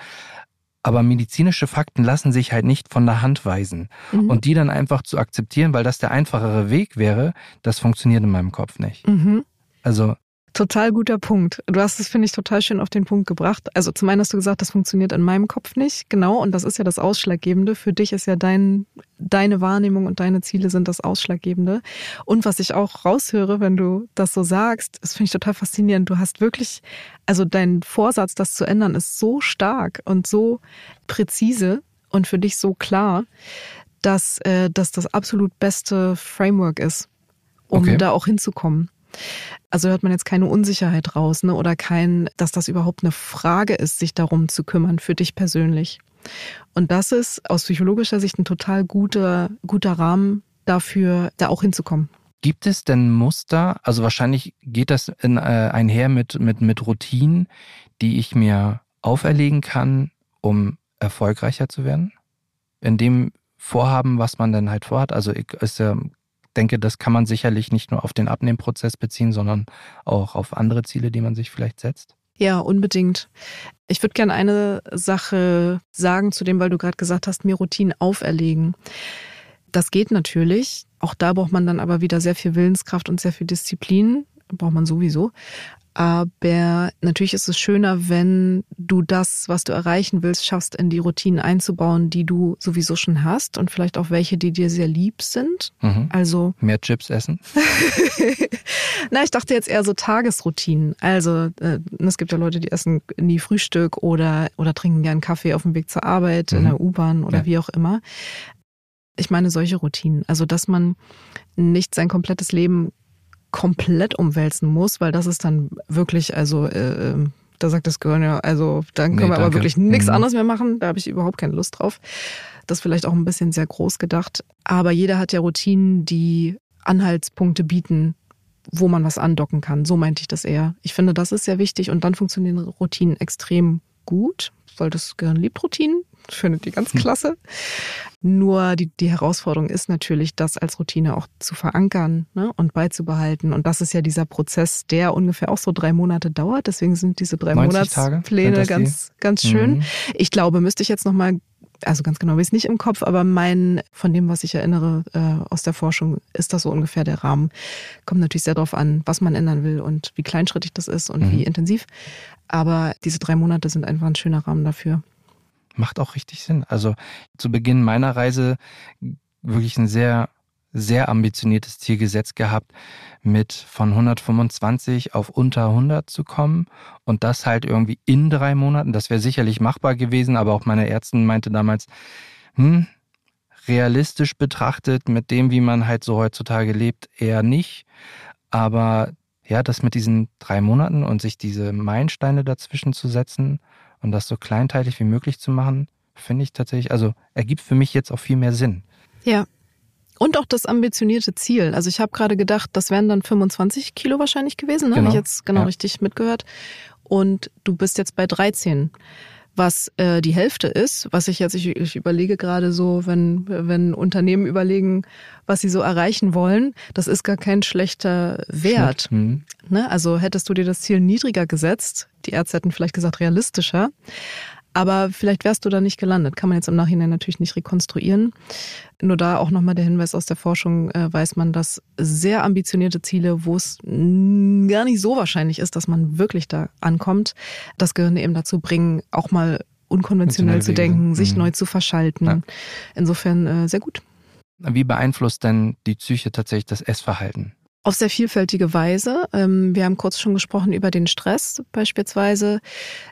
Aber medizinische Fakten lassen sich halt nicht von der Hand weisen. Mhm. Und die dann einfach zu akzeptieren, weil das der einfachere Weg wäre, das funktioniert in meinem Kopf nicht. Mhm. Also Total guter Punkt. Du hast es, finde ich, total schön auf den Punkt gebracht. Also zum einen hast du gesagt, das funktioniert in meinem Kopf nicht. Genau. Und das ist ja das Ausschlaggebende. Für dich ist ja dein, deine Wahrnehmung und deine Ziele sind das Ausschlaggebende. Und was ich auch raushöre, wenn du das so sagst, das finde ich total faszinierend. Du hast wirklich, also dein Vorsatz, das zu ändern, ist so stark und so präzise und für dich so klar, dass, äh, dass das absolut beste Framework ist, um okay. da auch hinzukommen. Also hört man jetzt keine Unsicherheit raus, ne? Oder kein, dass das überhaupt eine Frage ist, sich darum zu kümmern für dich persönlich. Und das ist aus psychologischer Sicht ein total guter, guter Rahmen dafür, da auch hinzukommen. Gibt es denn Muster? Also wahrscheinlich geht das in, äh, einher mit, mit, mit Routinen, die ich mir auferlegen kann, um erfolgreicher zu werden? In dem Vorhaben, was man dann halt vorhat. Also ist ja denke, das kann man sicherlich nicht nur auf den Abnehmprozess beziehen, sondern auch auf andere Ziele, die man sich vielleicht setzt. Ja, unbedingt. Ich würde gerne eine Sache sagen zu dem, weil du gerade gesagt hast, mir Routinen auferlegen. Das geht natürlich. Auch da braucht man dann aber wieder sehr viel Willenskraft und sehr viel Disziplin. Braucht man sowieso. Aber natürlich ist es schöner, wenn du das, was du erreichen willst, schaffst, in die Routinen einzubauen, die du sowieso schon hast und vielleicht auch welche, die dir sehr lieb sind. Mhm. Also mehr Chips essen. *laughs* Na, ich dachte jetzt eher so Tagesroutinen. Also äh, es gibt ja Leute, die essen nie Frühstück oder oder trinken gern Kaffee auf dem Weg zur Arbeit mhm. in der U-Bahn oder ja. wie auch immer. Ich meine solche Routinen. Also dass man nicht sein komplettes Leben komplett umwälzen muss, weil das ist dann wirklich, also äh, ähm, da sagt das Gehirn ja, also dann können nee, wir aber wirklich nichts mhm. anderes mehr machen. Da habe ich überhaupt keine Lust drauf. Das ist vielleicht auch ein bisschen sehr groß gedacht. Aber jeder hat ja Routinen, die Anhaltspunkte bieten, wo man was andocken kann. So meinte ich das eher. Ich finde, das ist sehr wichtig und dann funktionieren Routinen extrem gut, weil das Gehirn liebt Routinen findet die ganz hm. klasse. Nur die, die Herausforderung ist natürlich, das als Routine auch zu verankern ne, und beizubehalten. Und das ist ja dieser Prozess, der ungefähr auch so drei Monate dauert. Deswegen sind diese drei Monatspläne ganz, ganz schön. Mhm. Ich glaube, müsste ich jetzt nochmal also ganz genau weiß ich nicht im Kopf, aber mein, von dem, was ich erinnere äh, aus der Forschung, ist das so ungefähr der Rahmen. Kommt natürlich sehr darauf an, was man ändern will und wie kleinschrittig das ist und mhm. wie intensiv. Aber diese drei Monate sind einfach ein schöner Rahmen dafür macht auch richtig Sinn. Also zu Beginn meiner Reise wirklich ein sehr, sehr ambitioniertes Ziel gesetzt gehabt, mit von 125 auf unter 100 zu kommen und das halt irgendwie in drei Monaten. Das wäre sicherlich machbar gewesen, aber auch meine Ärztin meinte damals, hm, realistisch betrachtet mit dem, wie man halt so heutzutage lebt, eher nicht. Aber ja, das mit diesen drei Monaten und sich diese Meilensteine dazwischen zu setzen, und das so kleinteilig wie möglich zu machen, finde ich tatsächlich, also ergibt für mich jetzt auch viel mehr Sinn. Ja. Und auch das ambitionierte Ziel. Also ich habe gerade gedacht, das wären dann 25 Kilo wahrscheinlich gewesen, ne? Genau. habe ich jetzt genau ja. richtig mitgehört. Und du bist jetzt bei 13 was äh, die Hälfte ist, was ich jetzt, ich, ich überlege gerade so, wenn, wenn Unternehmen überlegen, was sie so erreichen wollen, das ist gar kein schlechter Wert. Mhm. Ne? Also hättest du dir das Ziel niedriger gesetzt, die Ärzte hätten vielleicht gesagt realistischer, aber vielleicht wärst du da nicht gelandet. Kann man jetzt im Nachhinein natürlich nicht rekonstruieren. Nur da auch nochmal der Hinweis aus der Forschung, äh, weiß man, dass sehr ambitionierte Ziele, wo es gar nicht so wahrscheinlich ist, dass man wirklich da ankommt, das Gehirn eben dazu bringen, auch mal unkonventionell zu denken, Wege. sich mhm. neu zu verschalten. Ja. Insofern äh, sehr gut. Wie beeinflusst denn die Psyche tatsächlich das Essverhalten? Auf sehr vielfältige Weise. Ähm, wir haben kurz schon gesprochen über den Stress beispielsweise.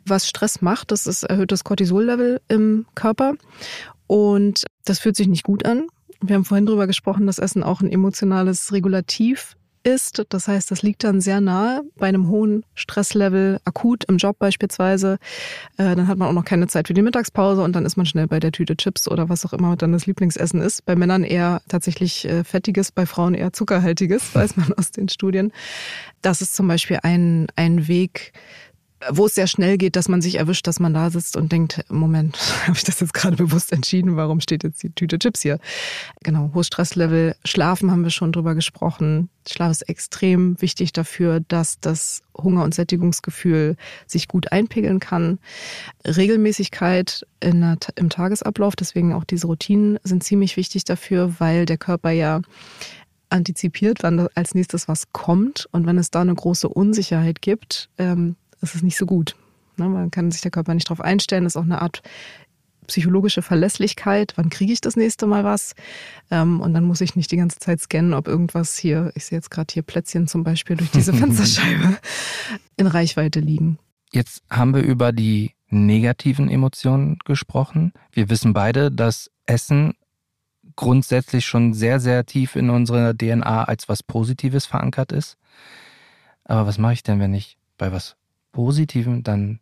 Was Stress macht, das ist erhöhtes Cortisollevel im Körper. Und das fühlt sich nicht gut an. Wir haben vorhin darüber gesprochen, dass Essen auch ein emotionales Regulativ isst. Das heißt, das liegt dann sehr nahe bei einem hohen Stresslevel, akut im Job beispielsweise. Äh, dann hat man auch noch keine Zeit für die Mittagspause und dann ist man schnell bei der Tüte Chips oder was auch immer dann das Lieblingsessen ist. Bei Männern eher tatsächlich äh, fettiges, bei Frauen eher zuckerhaltiges, *laughs* weiß man aus den Studien. Das ist zum Beispiel ein, ein Weg, wo es sehr schnell geht, dass man sich erwischt, dass man da sitzt und denkt, Moment, *laughs* habe ich das jetzt gerade bewusst entschieden? Warum steht jetzt die Tüte Chips hier? Genau, hohes Stresslevel. Schlafen haben wir schon drüber gesprochen. Schlaf ist extrem wichtig dafür, dass das Hunger- und Sättigungsgefühl sich gut einpegeln kann. Regelmäßigkeit der, im Tagesablauf, deswegen auch diese Routinen sind ziemlich wichtig dafür, weil der Körper ja antizipiert, wann als nächstes was kommt. Und wenn es da eine große Unsicherheit gibt, ähm, das ist nicht so gut. Ne? Man kann sich der Körper nicht darauf einstellen. Das ist auch eine Art psychologische Verlässlichkeit. Wann kriege ich das nächste Mal was? Ähm, und dann muss ich nicht die ganze Zeit scannen, ob irgendwas hier, ich sehe jetzt gerade hier Plätzchen zum Beispiel durch diese *laughs* Fensterscheibe, in Reichweite liegen. Jetzt haben wir über die negativen Emotionen gesprochen. Wir wissen beide, dass Essen grundsätzlich schon sehr, sehr tief in unserer DNA als was Positives verankert ist. Aber was mache ich denn, wenn ich bei was Positiven dann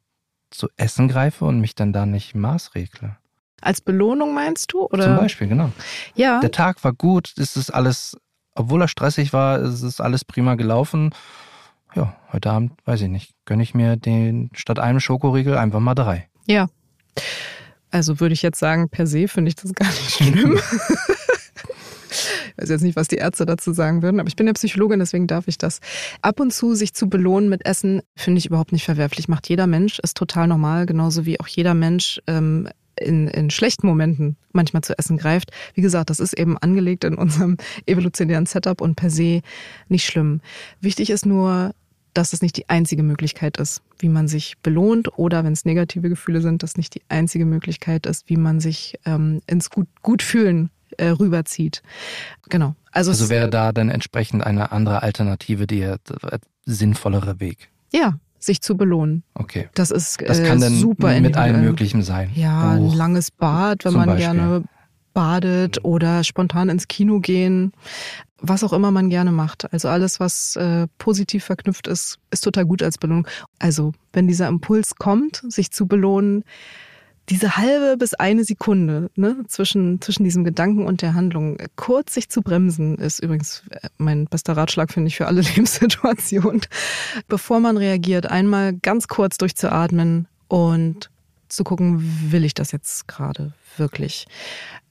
zu essen greife und mich dann da nicht maßregle. Als Belohnung meinst du? Oder? Zum Beispiel, genau. Ja. Der Tag war gut, es ist alles, obwohl er stressig war, es ist alles prima gelaufen. Ja, heute Abend, weiß ich nicht, gönne ich mir den statt einem Schokoriegel einfach mal drei. Ja. Also würde ich jetzt sagen, per se finde ich das gar nicht schlimm. *laughs* Ich weiß jetzt nicht, was die Ärzte dazu sagen würden, aber ich bin ja Psychologin, deswegen darf ich das. Ab und zu sich zu belohnen mit Essen, finde ich überhaupt nicht verwerflich. Macht jeder Mensch, ist total normal, genauso wie auch jeder Mensch ähm, in, in schlechten Momenten manchmal zu essen greift. Wie gesagt, das ist eben angelegt in unserem evolutionären Setup und per se nicht schlimm. Wichtig ist nur, dass es nicht die einzige Möglichkeit ist, wie man sich belohnt oder wenn es negative Gefühle sind, dass nicht die einzige Möglichkeit ist, wie man sich ähm, ins gut, gut fühlen äh, rüberzieht. Genau. Also, also wäre da dann entsprechend eine andere Alternative, die äh, sinnvollere Weg. Ja, sich zu belohnen. Okay. Das ist das kann äh, dann super mit allem Möglichen sein. Ja, Buch, ein langes Bad, wenn man Beispiel. gerne badet oder spontan ins Kino gehen, was auch immer man gerne macht. Also alles, was äh, positiv verknüpft ist, ist total gut als Belohnung. Also wenn dieser Impuls kommt, sich zu belohnen, diese halbe bis eine Sekunde ne, zwischen, zwischen diesem Gedanken und der Handlung, kurz sich zu bremsen, ist übrigens äh, mein bester Ratschlag, finde ich, für alle *laughs* Lebenssituationen. Bevor man reagiert, einmal ganz kurz durchzuatmen und zu gucken, will ich das jetzt gerade wirklich?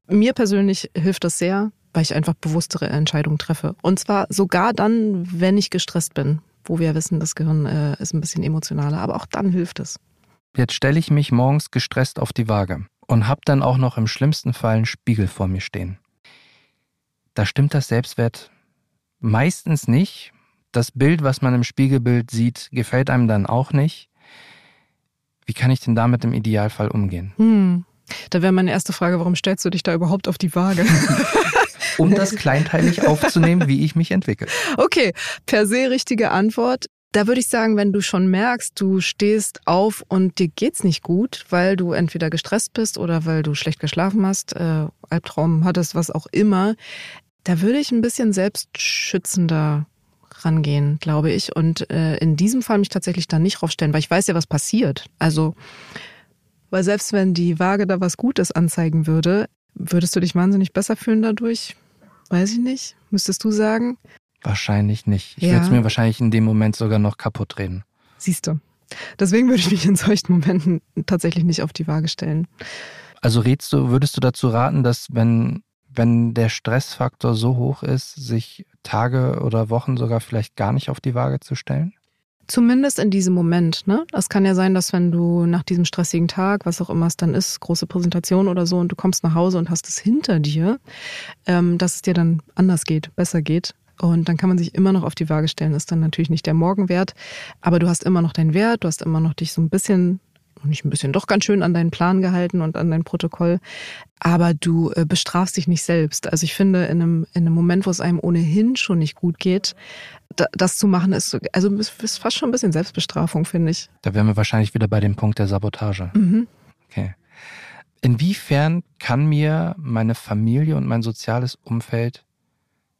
Mir persönlich hilft das sehr, weil ich einfach bewusstere Entscheidungen treffe. Und zwar sogar dann, wenn ich gestresst bin, wo wir wissen, das Gehirn äh, ist ein bisschen emotionaler, aber auch dann hilft es. Jetzt stelle ich mich morgens gestresst auf die Waage und habe dann auch noch im schlimmsten Fall einen Spiegel vor mir stehen. Da stimmt das Selbstwert meistens nicht. Das Bild, was man im Spiegelbild sieht, gefällt einem dann auch nicht. Wie kann ich denn damit im Idealfall umgehen? Hm. Da wäre meine erste Frage, warum stellst du dich da überhaupt auf die Waage? *laughs* um das kleinteilig aufzunehmen, wie ich mich entwickle. Okay, per se richtige Antwort. Da würde ich sagen, wenn du schon merkst, du stehst auf und dir geht's nicht gut, weil du entweder gestresst bist oder weil du schlecht geschlafen hast, äh, Albtraum hattest, was auch immer, da würde ich ein bisschen selbstschützender rangehen, glaube ich. Und äh, in diesem Fall mich tatsächlich da nicht raufstellen, weil ich weiß ja, was passiert. Also, weil selbst wenn die Waage da was Gutes anzeigen würde, würdest du dich wahnsinnig besser fühlen dadurch? Weiß ich nicht. Müsstest du sagen? Wahrscheinlich nicht. Ich ja. würde es mir wahrscheinlich in dem Moment sogar noch kaputt reden. Siehst du. Deswegen würde ich mich in solchen Momenten tatsächlich nicht auf die Waage stellen. Also rätst du, würdest du dazu raten, dass wenn, wenn der Stressfaktor so hoch ist, sich Tage oder Wochen sogar vielleicht gar nicht auf die Waage zu stellen? Zumindest in diesem Moment. Ne? Das kann ja sein, dass wenn du nach diesem stressigen Tag, was auch immer es dann ist, große Präsentation oder so, und du kommst nach Hause und hast es hinter dir, ähm, dass es dir dann anders geht, besser geht. Und dann kann man sich immer noch auf die Waage stellen. Ist dann natürlich nicht der Morgenwert, aber du hast immer noch deinen Wert, du hast immer noch dich so ein bisschen, nicht ein bisschen, doch ganz schön an deinen Plan gehalten und an dein Protokoll. Aber du äh, bestrafst dich nicht selbst. Also ich finde, in einem, in einem Moment, wo es einem ohnehin schon nicht gut geht, das zu machen, ist, also ist fast schon ein bisschen Selbstbestrafung, finde ich. Da wären wir wahrscheinlich wieder bei dem Punkt der Sabotage. Mhm. Okay. Inwiefern kann mir meine Familie und mein soziales Umfeld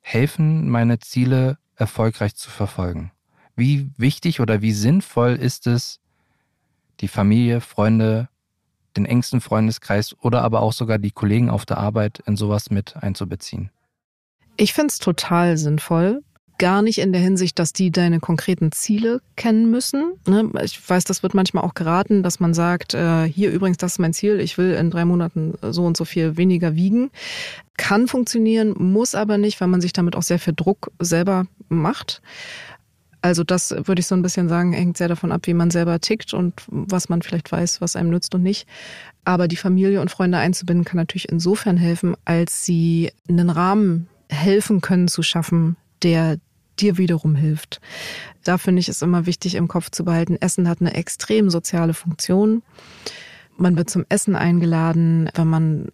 helfen, meine Ziele erfolgreich zu verfolgen? Wie wichtig oder wie sinnvoll ist es, die Familie, Freunde, den engsten Freundeskreis oder aber auch sogar die Kollegen auf der Arbeit in sowas mit einzubeziehen? Ich finde es total sinnvoll. Gar nicht in der Hinsicht, dass die deine konkreten Ziele kennen müssen. Ne? Ich weiß, das wird manchmal auch geraten, dass man sagt, äh, hier übrigens, das ist mein Ziel, ich will in drei Monaten so und so viel weniger wiegen. Kann funktionieren, muss aber nicht, weil man sich damit auch sehr viel Druck selber macht. Also das würde ich so ein bisschen sagen, hängt sehr davon ab, wie man selber tickt und was man vielleicht weiß, was einem nützt und nicht. Aber die Familie und Freunde einzubinden kann natürlich insofern helfen, als sie einen Rahmen helfen können zu schaffen, der dir wiederum hilft. Da finde ich es immer wichtig im Kopf zu behalten, Essen hat eine extrem soziale Funktion. Man wird zum Essen eingeladen, wenn man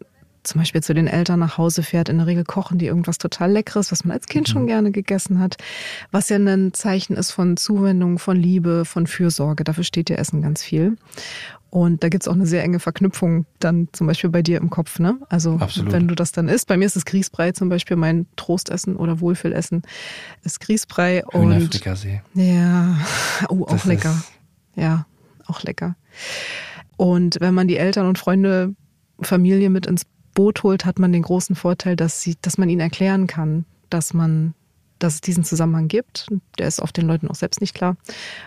zum Beispiel zu den Eltern nach Hause fährt, in der Regel kochen die irgendwas total Leckeres, was man als Kind mhm. schon gerne gegessen hat, was ja ein Zeichen ist von Zuwendung, von Liebe, von Fürsorge. Dafür steht ja Essen ganz viel. Und da gibt's auch eine sehr enge Verknüpfung dann zum Beispiel bei dir im Kopf. Ne? Also Absolut. wenn du das dann isst, bei mir ist es Grießbrei zum Beispiel, mein Trostessen oder Wohlfühlessen ist Grießbrei. Und Ja, oh, auch das lecker. Ja, auch lecker. Und wenn man die Eltern und Freunde, Familie mit ins Boot holt, hat man den großen Vorteil, dass, sie, dass man ihnen erklären kann, dass man dass es diesen Zusammenhang gibt. Der ist oft den Leuten auch selbst nicht klar.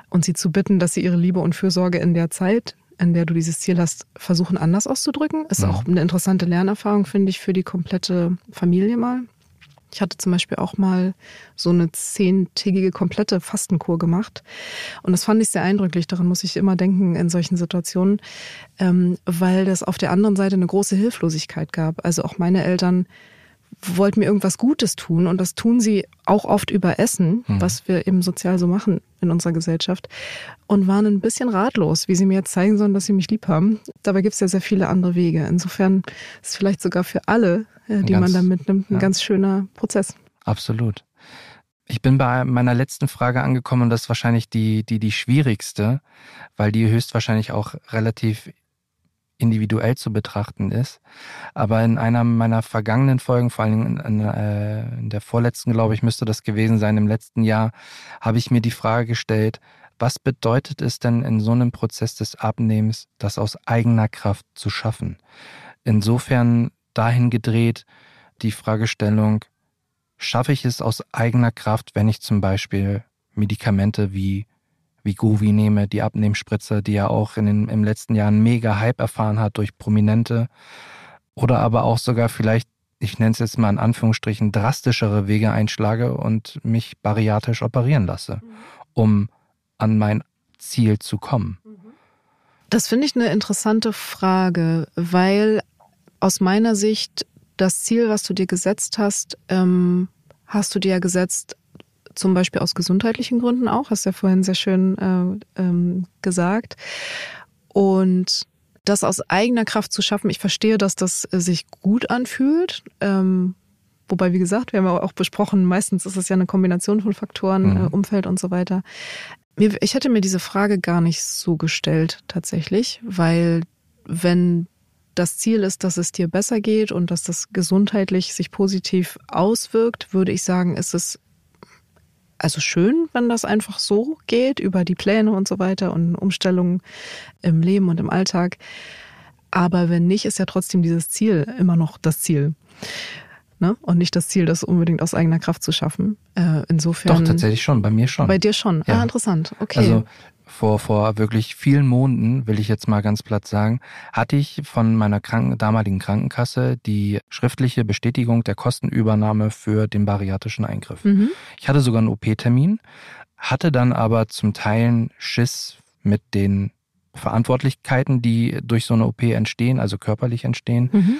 Und sie zu bitten, dass sie ihre Liebe und Fürsorge in der Zeit, in der du dieses Ziel hast, versuchen anders auszudrücken. Ist ja. auch eine interessante Lernerfahrung, finde ich, für die komplette Familie mal. Ich hatte zum Beispiel auch mal so eine zehntägige komplette Fastenkur gemacht. Und das fand ich sehr eindrücklich. Daran muss ich immer denken in solchen Situationen, ähm, weil das auf der anderen Seite eine große Hilflosigkeit gab. Also auch meine Eltern wollten mir irgendwas Gutes tun und das tun sie auch oft über Essen, mhm. was wir eben sozial so machen in unserer Gesellschaft und waren ein bisschen ratlos, wie sie mir jetzt zeigen sollen, dass sie mich lieb haben. Dabei gibt es ja sehr viele andere Wege. Insofern ist es vielleicht sogar für alle, äh, die ganz, man da mitnimmt, ein ja. ganz schöner Prozess. Absolut. Ich bin bei meiner letzten Frage angekommen und das ist wahrscheinlich die, die, die schwierigste, weil die höchstwahrscheinlich auch relativ individuell zu betrachten ist. Aber in einer meiner vergangenen Folgen, vor allem in, in, äh, in der vorletzten, glaube ich, müsste das gewesen sein, im letzten Jahr, habe ich mir die Frage gestellt, was bedeutet es denn in so einem Prozess des Abnehmens, das aus eigener Kraft zu schaffen? Insofern dahin gedreht die Fragestellung, schaffe ich es aus eigener Kraft, wenn ich zum Beispiel Medikamente wie wie Govi nehme, die Abnehmspritze, die ja auch in den, im letzten Jahr einen mega Hype erfahren hat durch Prominente. Oder aber auch sogar vielleicht, ich nenne es jetzt mal in Anführungsstrichen, drastischere Wege einschlage und mich bariatisch operieren lasse, mhm. um an mein Ziel zu kommen. Das finde ich eine interessante Frage, weil aus meiner Sicht das Ziel, was du dir gesetzt hast, ähm, hast du dir ja gesetzt zum Beispiel aus gesundheitlichen Gründen auch, hast du ja vorhin sehr schön äh, ähm, gesagt. Und das aus eigener Kraft zu schaffen, ich verstehe, dass das sich gut anfühlt. Ähm, wobei, wie gesagt, wir haben ja auch besprochen, meistens ist es ja eine Kombination von Faktoren, mhm. äh, Umfeld und so weiter. Ich hätte mir diese Frage gar nicht so gestellt tatsächlich, weil wenn das Ziel ist, dass es dir besser geht und dass das gesundheitlich sich positiv auswirkt, würde ich sagen, ist es also schön, wenn das einfach so geht, über die Pläne und so weiter und Umstellungen im Leben und im Alltag. Aber wenn nicht, ist ja trotzdem dieses Ziel immer noch das Ziel. Ne? Und nicht das Ziel, das unbedingt aus eigener Kraft zu schaffen. Äh, insofern. Doch, tatsächlich schon, bei mir schon. Bei dir schon. Ja. Ah, interessant. Okay. Also vor, vor wirklich vielen Monaten, will ich jetzt mal ganz platt sagen, hatte ich von meiner Kranken, damaligen Krankenkasse die schriftliche Bestätigung der Kostenübernahme für den bariatrischen Eingriff. Mhm. Ich hatte sogar einen OP-Termin, hatte dann aber zum Teil Schiss mit den Verantwortlichkeiten, die durch so eine OP entstehen, also körperlich entstehen. Mhm.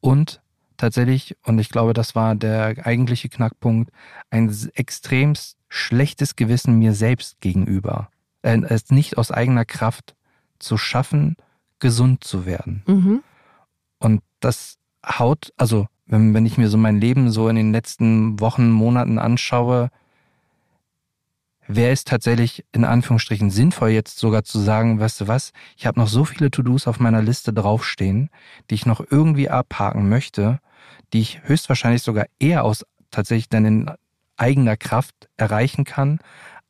Und tatsächlich, und ich glaube, das war der eigentliche Knackpunkt, ein extremst schlechtes Gewissen mir selbst gegenüber äh, es nicht aus eigener Kraft zu schaffen, gesund zu werden. Mhm. Und das haut, also wenn, wenn ich mir so mein Leben so in den letzten Wochen, Monaten anschaue, wäre es tatsächlich in Anführungsstrichen sinnvoll, jetzt sogar zu sagen, weißt du was, ich habe noch so viele To-Dos auf meiner Liste draufstehen, die ich noch irgendwie abhaken möchte, die ich höchstwahrscheinlich sogar eher aus tatsächlich dann in eigener Kraft erreichen kann,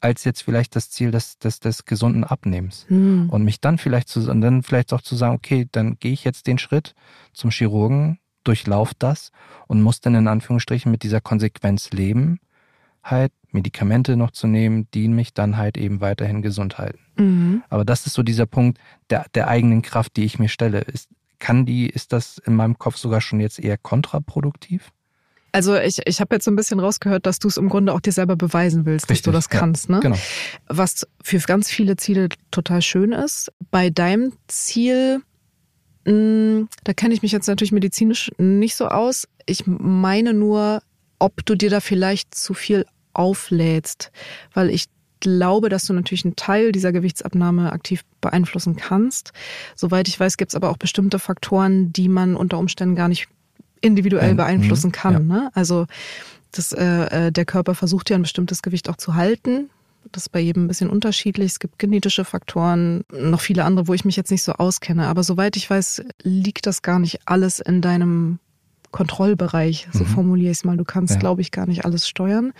als jetzt vielleicht das Ziel des, des, des gesunden Abnehmens. Hm. Und mich dann vielleicht zu, und dann vielleicht auch zu sagen, okay, dann gehe ich jetzt den Schritt zum Chirurgen, durchlauf das und muss dann in Anführungsstrichen mit dieser Konsequenz leben, halt Medikamente noch zu nehmen, die mich dann halt eben weiterhin gesund halten. Mhm. Aber das ist so dieser Punkt der, der eigenen Kraft, die ich mir stelle. Ist, kann die, ist das in meinem Kopf sogar schon jetzt eher kontraproduktiv? Also ich, ich habe jetzt so ein bisschen rausgehört, dass du es im Grunde auch dir selber beweisen willst, Richtig, dass du das ja, kannst, ne? Genau. Was für ganz viele Ziele total schön ist. Bei deinem Ziel, mh, da kenne ich mich jetzt natürlich medizinisch nicht so aus. Ich meine nur, ob du dir da vielleicht zu viel auflädst, weil ich glaube, dass du natürlich einen Teil dieser Gewichtsabnahme aktiv beeinflussen kannst. Soweit ich weiß, gibt es aber auch bestimmte Faktoren, die man unter Umständen gar nicht individuell Ähm, beeinflussen mhm, kann. ja. Ne? Also das, äh, äh, der Körper versucht ja ein bestimmtes Gewicht auch zu halten. Das ist bei jedem ein bisschen unterschiedlich. Es gibt genetische Faktoren, noch viele andere, wo ich mich jetzt nicht so auskenne. Aber soweit ich weiß, liegt das gar nicht alles in deinem Kontrollbereich, so Mhm. formuliere ich es mal. Du kannst, Ja. glaube ich, gar nicht alles steuern.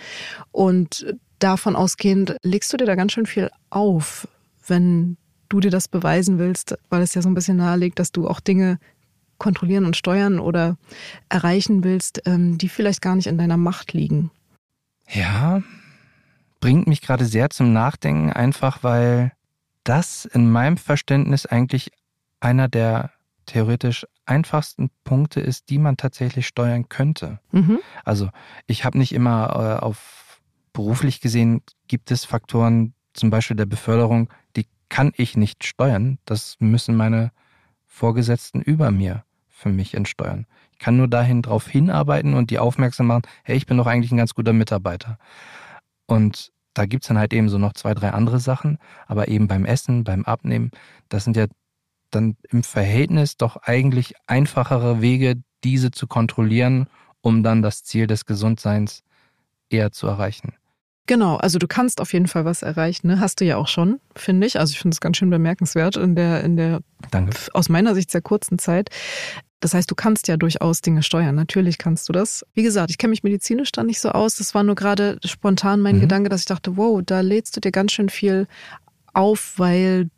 Und davon ausgehend legst du dir da ganz schön viel auf, wenn du dir das beweisen willst, weil es ja so ein bisschen nahelegt, dass du auch Dinge kontrollieren und steuern oder erreichen willst, ähm, die vielleicht gar nicht in deiner Macht liegen. Ja, bringt mich gerade sehr zum Nachdenken, einfach weil das in meinem Verständnis eigentlich einer der theoretisch einfachsten Punkte ist, die man tatsächlich steuern könnte. Mhm. Also ich habe nicht immer äh, auf beruflich gesehen, gibt es Faktoren, zum Beispiel der Beförderung, die kann ich nicht steuern. Das müssen meine Vorgesetzten über mir für mich entsteuern. Ich kann nur dahin drauf hinarbeiten und die aufmerksam machen, hey, ich bin doch eigentlich ein ganz guter Mitarbeiter. Und da gibt's dann halt eben so noch zwei, drei andere Sachen, aber eben beim Essen, beim Abnehmen, das sind ja dann im Verhältnis doch eigentlich einfachere Wege, diese zu kontrollieren, um dann das Ziel des Gesundseins eher zu erreichen. Genau, also du kannst auf jeden Fall was erreichen, ne? Hast du ja auch schon, finde ich. Also ich finde es ganz schön bemerkenswert in der, in der Danke. aus meiner Sicht sehr kurzen Zeit. Das heißt, du kannst ja durchaus Dinge steuern. Natürlich kannst du das. Wie gesagt, ich kenne mich medizinisch da nicht so aus. Das war nur gerade spontan mein Mhm. Gedanke, dass ich dachte, wow, da lädst du dir ganz schön viel auf, weil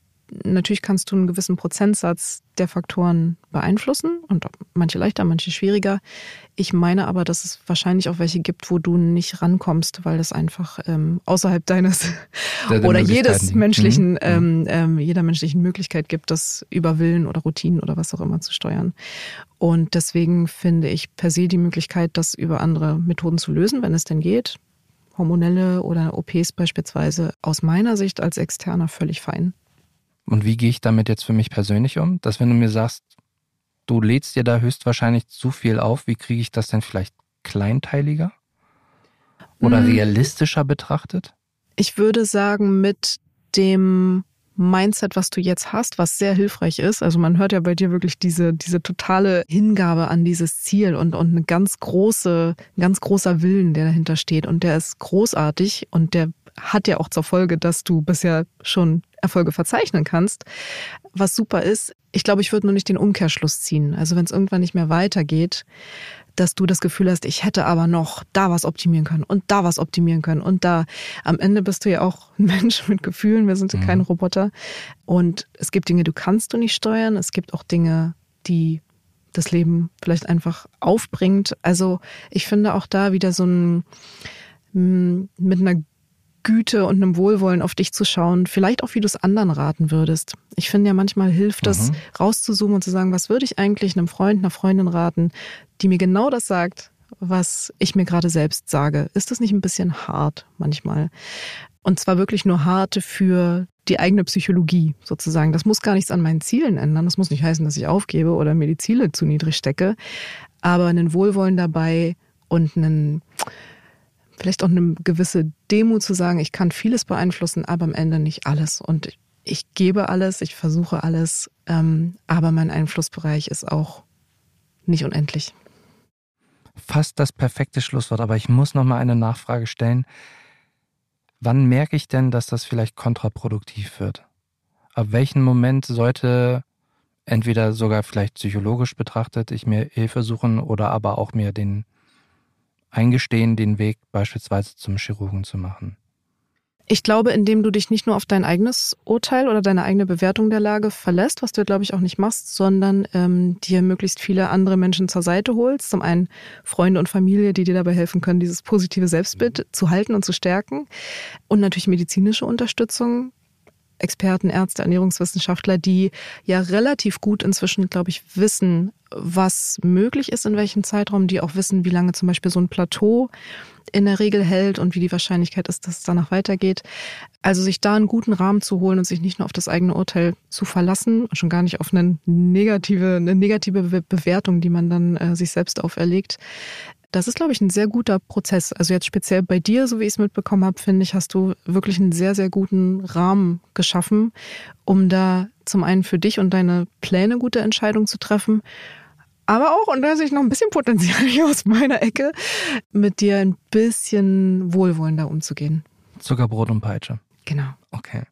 natürlich kannst du einen gewissen Prozentsatz der Faktoren beeinflussen und manche leichter, manche schwieriger. Ich meine aber, dass es wahrscheinlich auch welche gibt, wo du nicht rankommst, weil das einfach ähm, außerhalb deines Der- der *laughs* oder jedes liegt. menschlichen, Mhm. ähm, ähm, jeder menschlichen Möglichkeit gibt, das über Willen oder Routinen oder was auch immer zu steuern. Und deswegen finde ich per se die Möglichkeit, das über andere Methoden zu lösen, wenn es denn geht, hormonelle oder OPs beispielsweise, aus meiner Sicht als Externer völlig fein. Und wie gehe ich damit jetzt für mich persönlich um? Dass wenn du mir sagst, du lädst dir da höchstwahrscheinlich zu viel auf, wie kriege ich das denn vielleicht kleinteiliger? Oder Mm. realistischer betrachtet? Ich würde sagen, mit dem Mindset, was du jetzt hast, was sehr hilfreich ist. Also man hört ja bei dir wirklich diese, diese totale Hingabe an dieses Ziel und, und eine ganz große, ein ganz großer Willen, der dahinter steht. Und der ist großartig und der hat ja auch zur Folge, dass du bisher schon Erfolge verzeichnen kannst. Was super ist, ich glaube, ich würde nur nicht den Umkehrschluss ziehen. Also wenn es irgendwann nicht mehr weitergeht, dass du das Gefühl hast, ich hätte aber noch da was optimieren können und da was optimieren können und da. Am Ende bist du ja auch ein *laughs* Mensch mit Gefühlen, wir sind ja Mhm. keine Roboter. Und es gibt Dinge, du kannst du nicht steuern, es gibt auch Dinge, die das Leben vielleicht einfach aufbringt. Also ich finde auch da wieder so ein m, mit einer Güte und einem Wohlwollen auf dich zu schauen, vielleicht auch wie du es anderen raten würdest. Ich finde ja manchmal hilft es, Mhm. rauszuzoomen und zu sagen, was würde ich eigentlich einem Freund, einer Freundin raten, die mir genau das sagt, was ich mir gerade selbst sage. Ist das nicht ein bisschen hart manchmal? Und zwar wirklich nur hart für die eigene Psychologie sozusagen. Das muss gar nichts an meinen Zielen ändern. Das muss nicht heißen, dass ich aufgebe oder mir die Ziele zu niedrig stecke. Aber einen Wohlwollen dabei und einen, vielleicht auch eine gewisse Demut zu sagen, ich kann vieles beeinflussen, aber am Ende nicht alles. Und ich gebe alles, ich versuche alles, ähm, aber mein Einflussbereich ist auch nicht unendlich. Fast das perfekte Schlusswort, aber ich muss noch mal eine Nachfrage stellen. Wann merke ich denn, dass das vielleicht kontraproduktiv wird? Ab welchem Moment sollte entweder sogar vielleicht psychologisch betrachtet ich mir Hilfe suchen oder aber auch mir den eingestehen, den Weg beispielsweise zum Chirurgen zu machen? Ich glaube, indem du dich nicht nur auf dein eigenes Urteil oder deine eigene Bewertung der Lage verlässt, was du, glaube ich, auch nicht machst, sondern ähm, dir möglichst viele andere Menschen zur Seite holst. Zum einen Freunde und Familie, die dir dabei helfen können, dieses positive Selbstbild zu halten und zu stärken. Und natürlich medizinische Unterstützung, Experten, Ärzte, Ernährungswissenschaftler, die ja relativ gut inzwischen, glaube ich, wissen, was möglich ist in welchem Zeitraum, die auch wissen, wie lange zum Beispiel so ein Plateau in der Regel hält und wie die Wahrscheinlichkeit ist, dass es danach weitergeht. Also sich da einen guten Rahmen zu holen und sich nicht nur auf das eigene Urteil zu verlassen schon gar nicht auf eine negative, eine negative Bewertung, die man dann äh, sich selbst auferlegt, das ist, glaube ich, ein sehr guter Prozess. Also jetzt speziell bei dir, so wie ich es mitbekommen habe, finde ich, hast du wirklich einen sehr, sehr guten Rahmen geschaffen, um da zum einen für dich und deine Pläne gute Entscheidungen zu treffen. Aber auch, und da sehe ich noch ein bisschen Potenzial hier aus meiner Ecke, mit dir ein bisschen wohlwollender umzugehen. Zuckerbrot und Peitsche. Genau. Okay.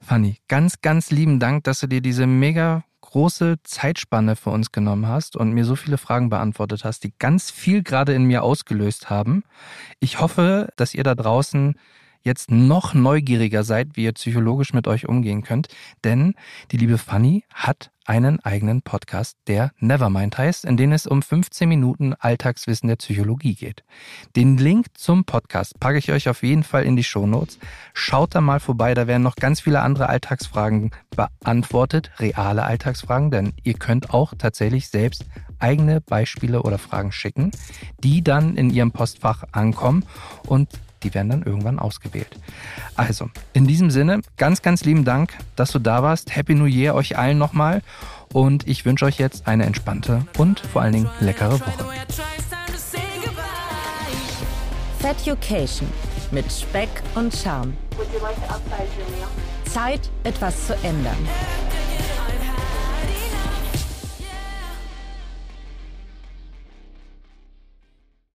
Fanny, ganz, ganz lieben Dank, dass du dir diese mega große Zeitspanne für uns genommen hast und mir so viele Fragen beantwortet hast, die ganz viel gerade in mir ausgelöst haben. Ich hoffe, dass ihr da draußen jetzt noch neugieriger seid, wie ihr psychologisch mit euch umgehen könnt, denn die liebe Fanny hat einen eigenen Podcast, der Nevermind heißt, in dem es um 15 Minuten Alltagswissen der Psychologie geht. Den Link zum Podcast packe ich euch auf jeden Fall in die Shownotes. Schaut da mal vorbei, da werden noch ganz viele andere Alltagsfragen beantwortet, reale Alltagsfragen, denn ihr könnt auch tatsächlich selbst eigene Beispiele oder Fragen schicken, die dann in ihrem Postfach ankommen und die werden dann irgendwann ausgewählt. Also, in diesem Sinne, ganz, ganz lieben Dank, dass du da warst. Happy New Year euch allen nochmal. Und ich wünsche euch jetzt eine entspannte und vor allen Dingen leckere Woche. Feducation mit Speck und Charme. Zeit, etwas zu ändern.